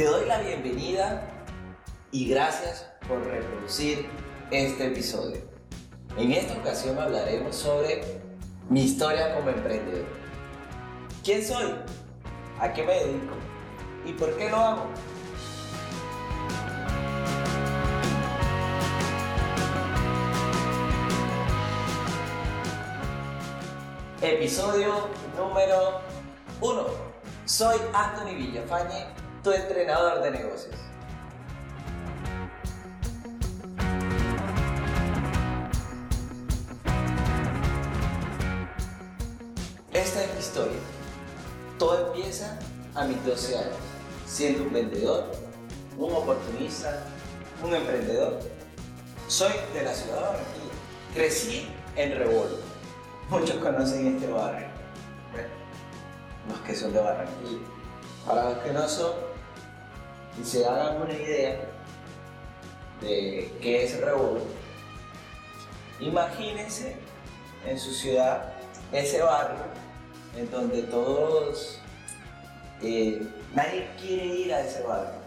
Te doy la bienvenida y gracias por reproducir este episodio. En esta ocasión hablaremos sobre mi historia como emprendedor. ¿Quién soy? ¿A qué me dedico? ¿Y por qué lo hago? Episodio número 1. Soy Anthony Villafañe, tu entrenador de negocios. Esta es mi historia. Todo empieza a mis 12 años, siendo un vendedor, un oportunista, un emprendedor. Soy de la ciudad de Barranquilla. Crecí en Rebolo. Muchos conocen este barrio. Bueno, los que son de Barranquilla. Para los que no son, y se hagan una idea de qué es Rebolo, imagínense en su ciudad ese barrio en donde todos, eh, nadie quiere ir a ese barrio.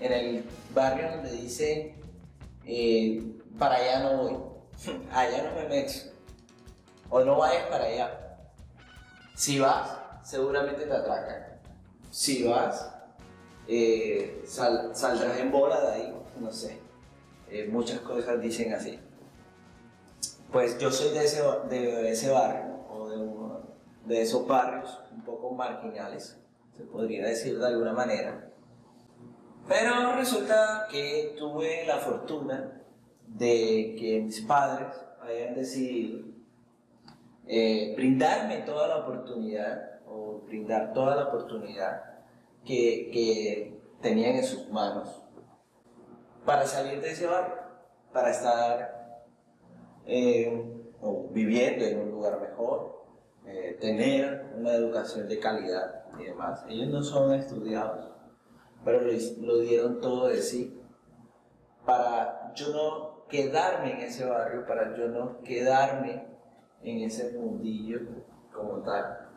En el barrio donde dicen, eh, para allá no voy, allá no me meto, o no vayas para allá. Si vas, seguramente te atracan. Si vas, eh, saldrás en bola de ahí, no sé. muchas cosas dicen así. Pues yo soy de ese, de ese barrio de esos barrios un poco marginales, se podría decir de alguna manera. Pero resulta que tuve la fortuna de que mis padres hayan decidido eh, brindarme toda la oportunidad o brindar toda la oportunidad que, tenían en sus manos para salir de ese barrio, para estar eh, viviendo en un lugar mejor, eh, tener una educación de calidad y demás. Ellos no son estudiados, pero lo, dieron todo de sí para yo no quedarme en ese barrio, para yo no quedarme en ese mundillo como tal.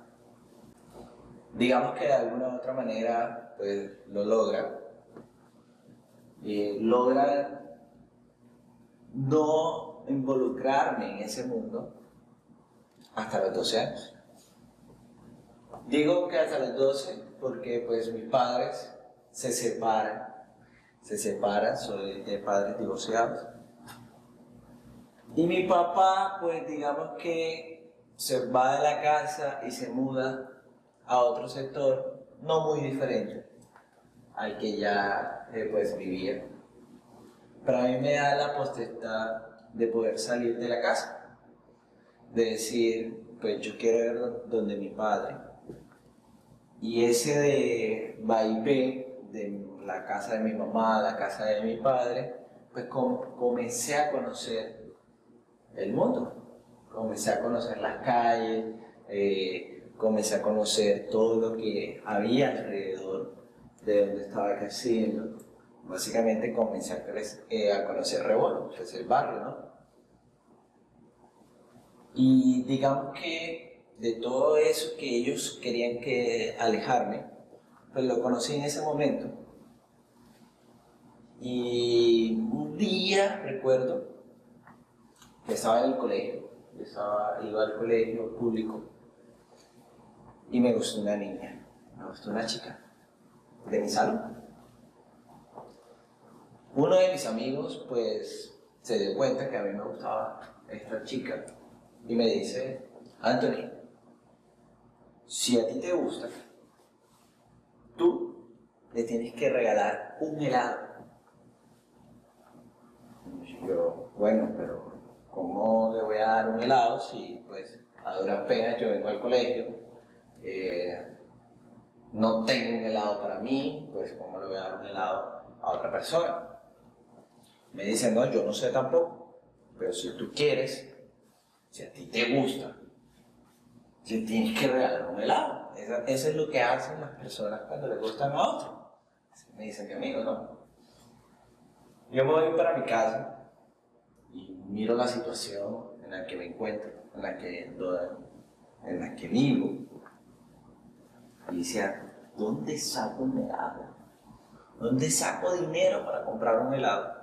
Digamos que de alguna u otra manera pues lo logra. y logra no involucrarme en ese mundo hasta los 12 años. Digo que hasta los 12 porque pues mis padres se separan, se separan, soy de padres divorciados. Y mi papá pues digamos que se va de la casa y se muda a otro sector no muy diferente al que ya eh, pues vivía. Pero a mí me da la potestad de poder salir de la casa de decir, pues yo quiero ver donde mi padre. Y ese de vaivén de la casa de mi mamá, la casa de mi padre, pues comencé a conocer el mundo, comencé a conocer las calles, eh, comencé a conocer todo lo que había alrededor de donde estaba creciendo. Básicamente comencé a, eh, conocer Rebolo, que es el barrio, ¿no? Y digamos que de todo eso que ellos querían que alejarme, pues lo conocí en ese momento. Y un día recuerdo que estaba en el colegio, estaba, iba al colegio público y me gustó una niña, me gustó una chica de mi salón. Uno de mis amigos pues se dio cuenta que a mí me gustaba esta chica y me dice, Anthony, si a ti te gusta, tú le tienes que regalar un helado. Y yo, bueno, pero ¿cómo le voy a dar un helado si pues a duras penas yo vengo al colegio? Eh, no tengo un helado para mí, pues ¿cómo le voy a dar un helado a otra persona? Me dicen, no, yo no sé tampoco, pero si tú quieres, si a ti te gusta, si tienes que regalar un helado. Eso, es lo que hacen las personas cuando les gustan a otro. Me dicen mi amigo, ¿no? Yo me voy para mi casa y miro la situación en la que me encuentro, en la que, en la que vivo. Y decía, ¿dónde saco un helado? ¿Dónde saco dinero para comprar un helado?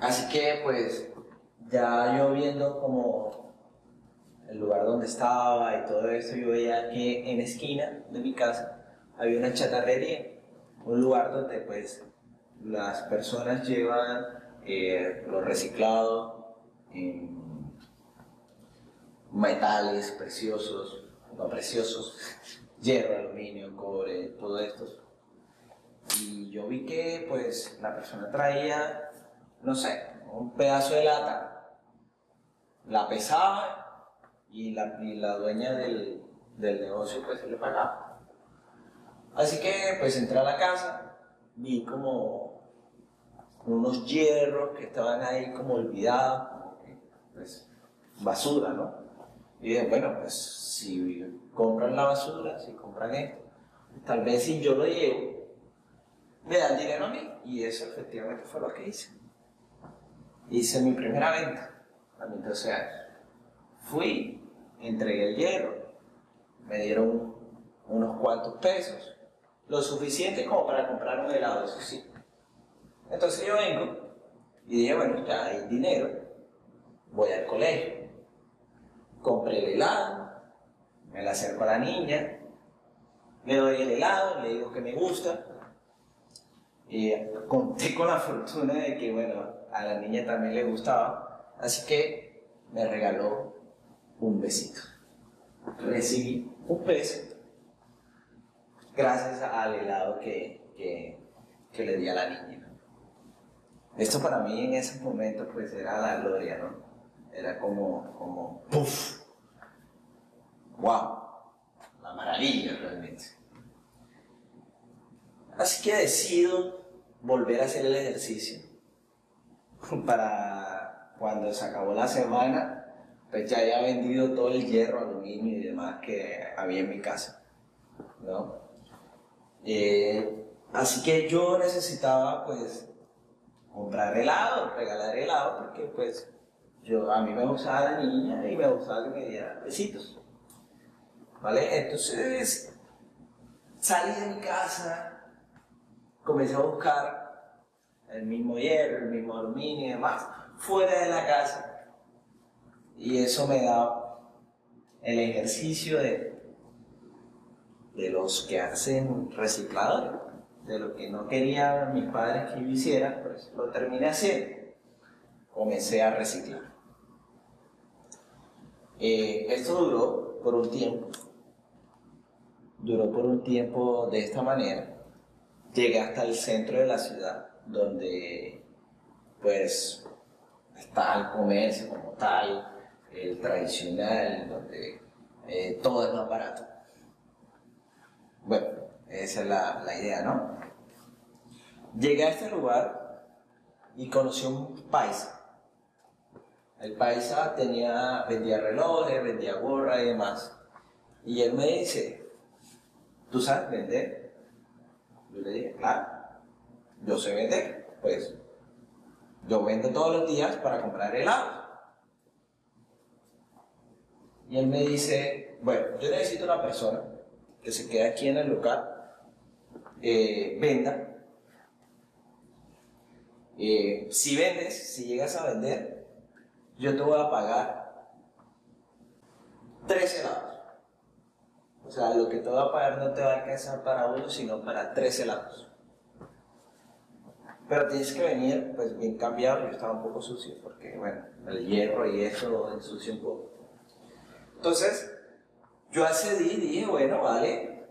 Así que pues ya yo viendo como el lugar donde estaba y todo eso, yo veía que en esquina de mi casa había una chatarrería, un lugar donde pues las personas llevan eh, lo reciclado en metales preciosos, no preciosos, hierro, aluminio, cobre, todo esto. Y yo vi que pues la persona traía, no sé, un pedazo de lata, la pesaba y la, y la dueña del, del negocio pues se le pagaba. Así que pues entré a la casa, vi como unos hierros que estaban ahí como olvidados, pues basura, ¿no? Y dije, bueno, pues si compran la basura, si compran esto, tal vez si yo lo llevo, me dan dinero a mí. Y eso efectivamente fue lo que hice. Hice mi primera venta a mis 12 años. Fui, entregué el hierro, me dieron unos cuantos pesos, lo suficiente como para comprar un helado, eso sí. Entonces yo vengo y dije, bueno, ya hay dinero, voy al colegio, compré el helado, me la acerco a la niña, le doy el helado, le digo que me gusta, y conté con la fortuna de que, bueno, a la niña también le gustaba, así que me regaló un besito. Recibí un beso gracias al helado que, que, le di a la niña. Esto para mí en ese momento pues era la gloria, ¿no? Era como, como, ¡puf! ¡Wow! La maravilla realmente. Así que decido volver a hacer el ejercicio. Para cuando se acabó la semana, pues ya había vendido todo el hierro, aluminio y demás que había en mi casa, ¿no? Eh, así que yo necesitaba pues comprar helado, regalar helado, porque pues yo, a mí me gustaba la niña y me gustaba que me diera besitos. ¿Vale? Entonces salí de mi casa, comencé a buscar el mismo hierro, el mismo aluminio y demás, fuera de la casa. Y eso me da el ejercicio de, de los que hacen recicladores de lo que no querían mis padres que yo hiciera, pues lo terminé haciendo. Comencé a reciclar. Eh, esto duró por un tiempo. Duró por un tiempo de esta manera. Llegué hasta el centro de la ciudad, donde pues está el comercio como tal, el tradicional, donde eh, todo es más barato. Bueno, esa es la, la idea, ¿no? Llegué a este lugar y conocí un paisa. El paisa tenía, vendía relojes, vendía gorra y demás. Y él me dice, ¿tú sabes vender? Yo le dije, claro, yo sé vender. Pues yo vendo todos los días para comprar helado. Y él me dice, bueno, yo necesito una persona que se quede aquí en el local eh, venda. Eh, si vendes, si llegas a vender, yo te voy a pagar tres helados. O sea, lo que te voy a pagar no te va a alcanzar para uno, sino para tres helados. Pero tienes que venir pues bien cambiado, yo estaba un poco sucio, porque bueno, el hierro y eso ensucia un poco. Entonces, yo accedí y dije, bueno, vale,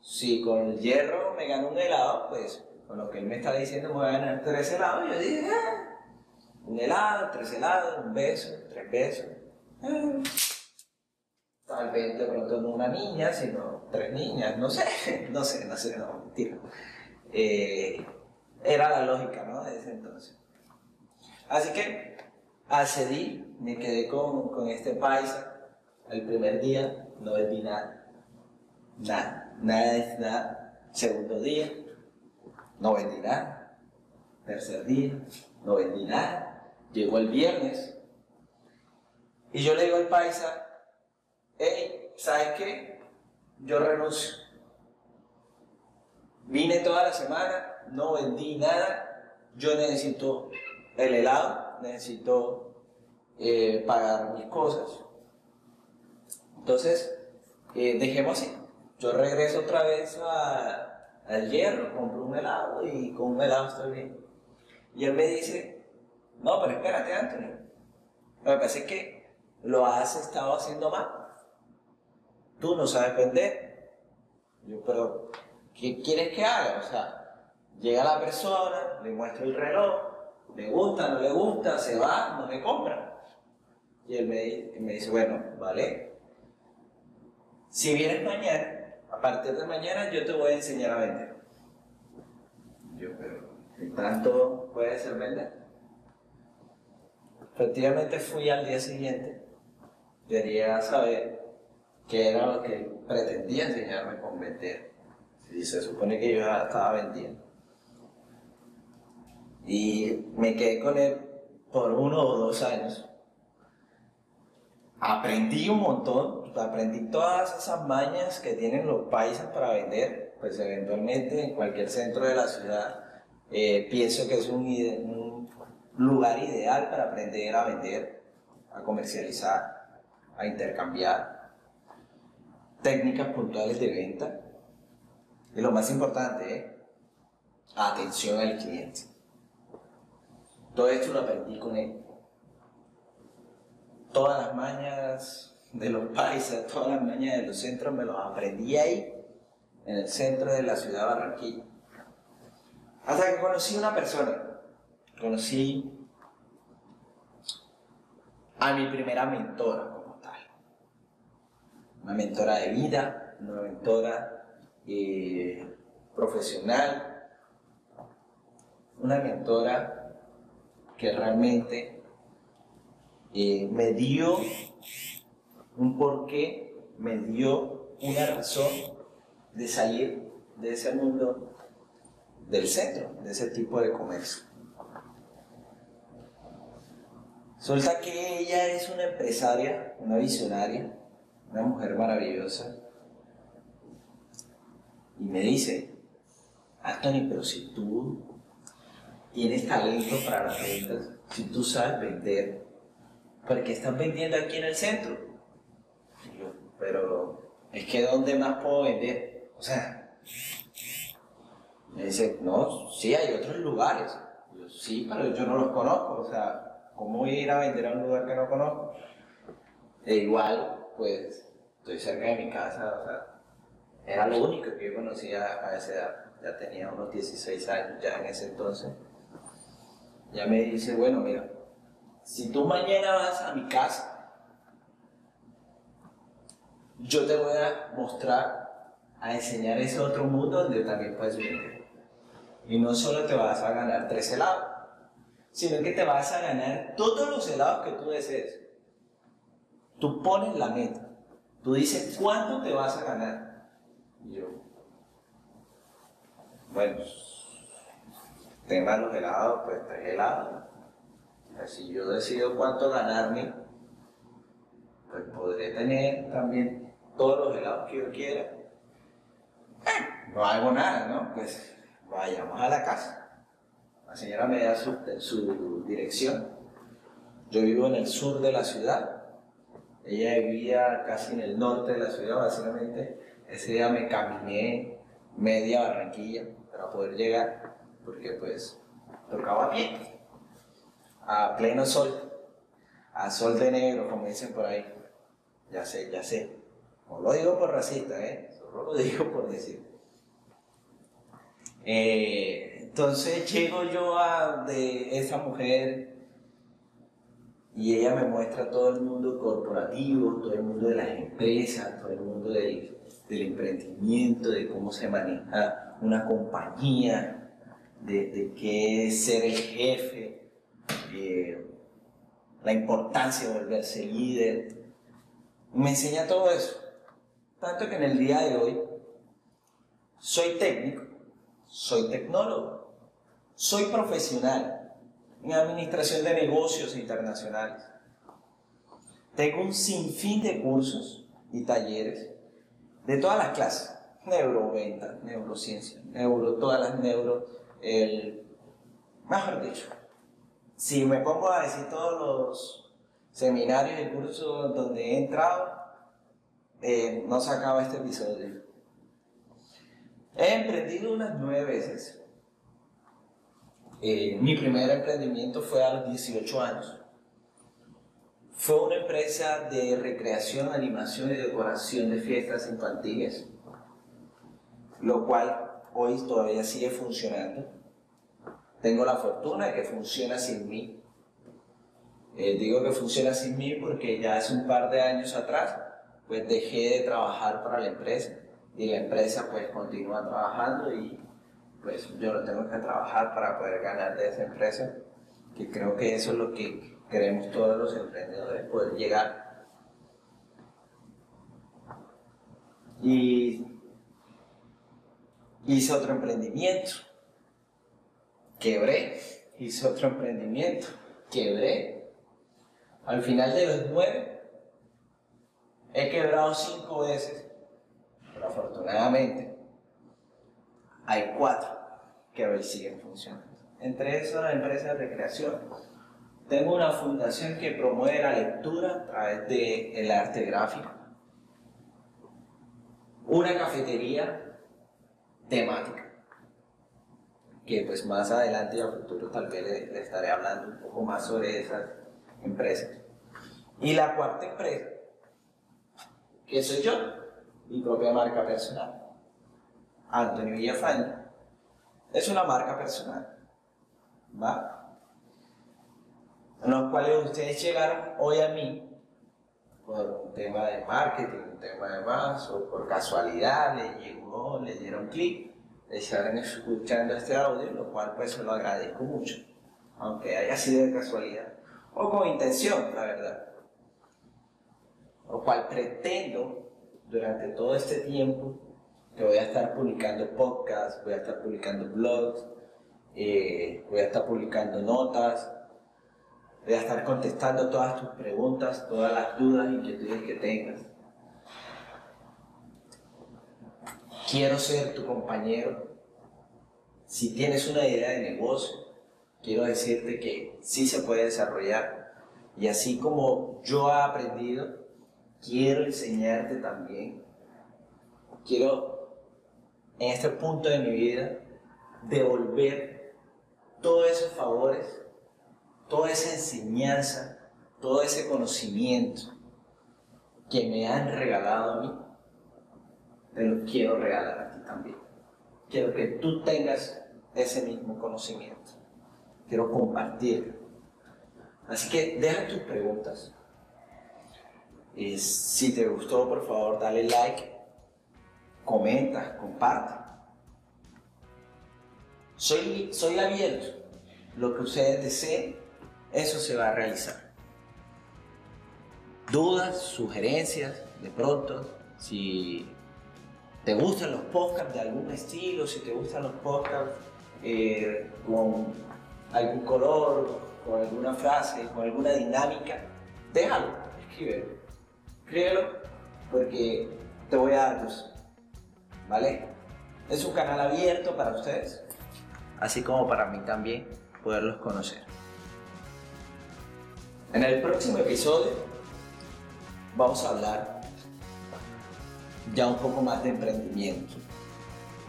si con el hierro me gano un helado, pues con lo que él me está diciendo me voy a ganar tres helados. Yo dije, ah, un helado, tres helados, un beso, tres besos. Ah, tal vez de pronto no una niña, sino tres niñas, no sé, no sé, no sé, no, mentira. Eh, era la lógica, ¿no? De ese entonces. Así que accedí, me quedé con, con este paisa. El primer día no vendí nada, nada nada es nada. Segundo día, no vendí nada. Tercer día, no vendí nada. Llegó el viernes y yo le digo al paisa, hey, ¿sabes qué? Yo renuncio. vine toda la semana, no vendí nada, yo necesito el helado, necesito eh, pagar mis cosas. Entonces, eh, dejemos así. Yo regreso otra vez al hierro, compro un helado y con un helado estoy bien. Y él me dice, no, pero espérate, Anthony. Lo que pasa es que lo has estado haciendo mal. Tú no sabes vender. Yo, pero, ¿qué quieres que haga? O sea, llega la persona, le muestro el reloj, le gusta, no le gusta, se va, no me compra. Y él me, dice, bueno, vale. Si vienes mañana, a partir de mañana yo te voy a enseñar a vender. Yo, pero, ¿qué tanto puede ser vender? Efectivamente fui al día siguiente, quería saber qué era lo que pretendía enseñarme con vender. Y se supone que yo estaba vendiendo. Y me quedé con él por uno o dos años. Aprendí un montón, aprendí todas esas mañas que tienen los países para vender, pues eventualmente en cualquier centro de la ciudad eh, pienso que es un lugar ideal para aprender a vender, a comercializar, a intercambiar técnicas puntuales de venta y lo más importante, ¿eh? atención al cliente. Todo esto lo aprendí con él. Todas las mañas de los países, todas las mañas de los centros me los aprendí ahí, en el centro de la ciudad de Barranquilla. Hasta que conocí una persona, conocí a mi primera mentora. Una mentora de vida, una mentora eh, profesional, una mentora que realmente eh, me dio un porqué, me dio una razón de salir de ese mundo del centro, de ese tipo de comercio. Resulta que ella es una empresaria, una visionaria, una mujer maravillosa. Y me dice, Anthony, pero si tú tienes talento para las ventas, si tú sabes vender, ¿por qué estás vendiendo aquí en el centro? yo, pero es que ¿dónde más puedo vender? O sea, me dice, no, sí hay otros lugares. yo, sí, pero yo no los conozco, o sea, ¿cómo voy a ir a vender a un lugar que no conozco? E igual, pues, estoy cerca de mi casa, o sea, era lo único que yo conocía a esa edad. Ya tenía unos 16 años ya en ese entonces ya me dice, bueno, mira, si tú mañana vas a mi casa, yo te voy a mostrar, a enseñar ese otro mundo donde también puedes vender. Y no solo te vas a ganar tres helados, sino que te vas a ganar todos los helados que tú desees. Tú pones la meta, tú dices cuánto te vas a ganar. Y yo, bueno, tema los helados, pues tres helados. Si yo decido cuánto ganarme, pues podré tener también todos los helados que yo quiera. Eh, no hago nada, ¿no? Pues vayamos a la casa. La señora me da su dirección. Yo vivo en el sur de la ciudad. Ella vivía casi en el norte de la ciudad, básicamente. Ese día me caminé media Barranquilla para poder llegar porque pues tocaba bien, a pleno sol, a sol de negro, como dicen por ahí. Ya sé, ya sé. No lo digo por racista, ¿eh? Solo lo digo por decir. Eh, entonces llego yo a de esa mujer y ella me muestra todo el mundo corporativo, todo el mundo de las empresas, todo el mundo del, emprendimiento, de cómo se maneja una compañía, de, qué es ser el jefe, eh, la importancia de volverse líder. Me enseña todo eso. Tanto que en el día de hoy soy técnico, soy tecnólogo, soy profesional en administración de negocios internacionales. Tengo un sinfín de cursos y talleres de todas las clases, Neuroventa, neurociencia, neuro, todas las neuro, el, mejor dicho, si me pongo a decir todos los seminarios y cursos donde he entrado, eh, no se acaba este episodio. He emprendido unas nueve veces. Eh, mi primer emprendimiento fue a los 18 años. Fue una empresa de recreación, animación y decoración de fiestas infantiles, lo cual hoy todavía sigue funcionando. Tengo la fortuna de que funciona sin mí. Eh, digo que funciona sin mí porque ya hace un par de años atrás, pues dejé de trabajar para la empresa y la empresa pues continúa trabajando y pues yo lo tengo que trabajar para poder ganar de esa empresa, que creo que eso es lo que queremos todos los emprendedores poder llegar. Y hice otro emprendimiento, quebré, hice otro emprendimiento, quebré. Al final de los nueve, he quebrado cinco veces, pero afortunadamente hay cuatro que hoy siguen funcionando. Entre esas empresas de recreación, tengo una fundación que promueve la lectura a través del arte gráfico. Una cafetería temática, que pues más adelante y a futuro tal vez le, estaré hablando un poco más sobre esas empresas. Y la cuarta empresa, que soy yo, mi propia marca personal, Antonio Villafaña, es una marca personal. ¿Va? los cuales ustedes llegaron hoy a mí por un tema de marketing, un tema de más, o por casualidad le llegó, le dieron clic, le estaban escuchando este audio, lo cual pues se lo agradezco mucho, aunque haya sido de casualidad, o con intención, la verdad. Lo cual pretendo durante todo este tiempo que voy a estar publicando podcasts, voy a estar publicando blogs, eh, voy a estar publicando notas, Voy a estar contestando todas tus preguntas, todas las dudas, inquietudes que tengas. Quiero ser tu compañero. Si tienes una idea de negocio, quiero decirte que sí se puede desarrollar. Y así como yo he aprendido, quiero enseñarte también. Quiero, en este punto de mi vida, devolver todos esos favores toda esa enseñanza, todo ese conocimiento que me han regalado a mí, te lo quiero regalar a ti también. Quiero que tú tengas ese mismo conocimiento. Quiero compartirlo. Así que deja tus preguntas. Y si te gustó, por favor, dale like, comenta, comparte. Soy, soy abierto. Lo que ustedes deseen, eso se va a realizar. Dudas, sugerencias, de pronto, si te gustan los podcasts de algún estilo, si te gustan los podcasts eh, con algún color, con alguna frase, con alguna dinámica, déjalo, escríbelo. Escríbelo porque te voy a dar luz. ¿Vale? Es un canal abierto para ustedes, así como para mí también poderlos conocer. En el próximo episodio vamos a hablar ya un poco más de emprendimiento.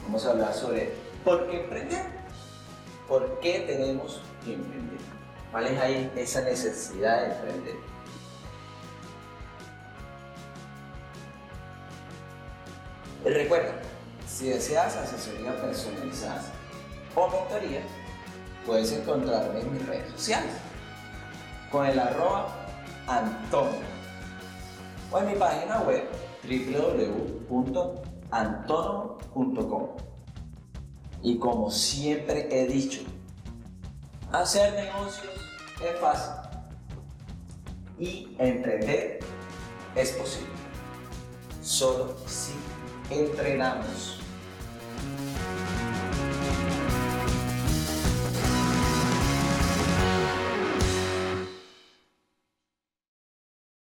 Vamos a hablar sobre por qué emprender, por qué tenemos que emprender, cuál es ahí esa necesidad de emprender. recuerda, si deseas asesoría personalizada o mentoría, puedes encontrarme en mis redes sociales con el arroba Antonio o en mi página web www.antono.com. Y como siempre he dicho, hacer negocios es fácil y emprender es posible. Solo si entrenamos.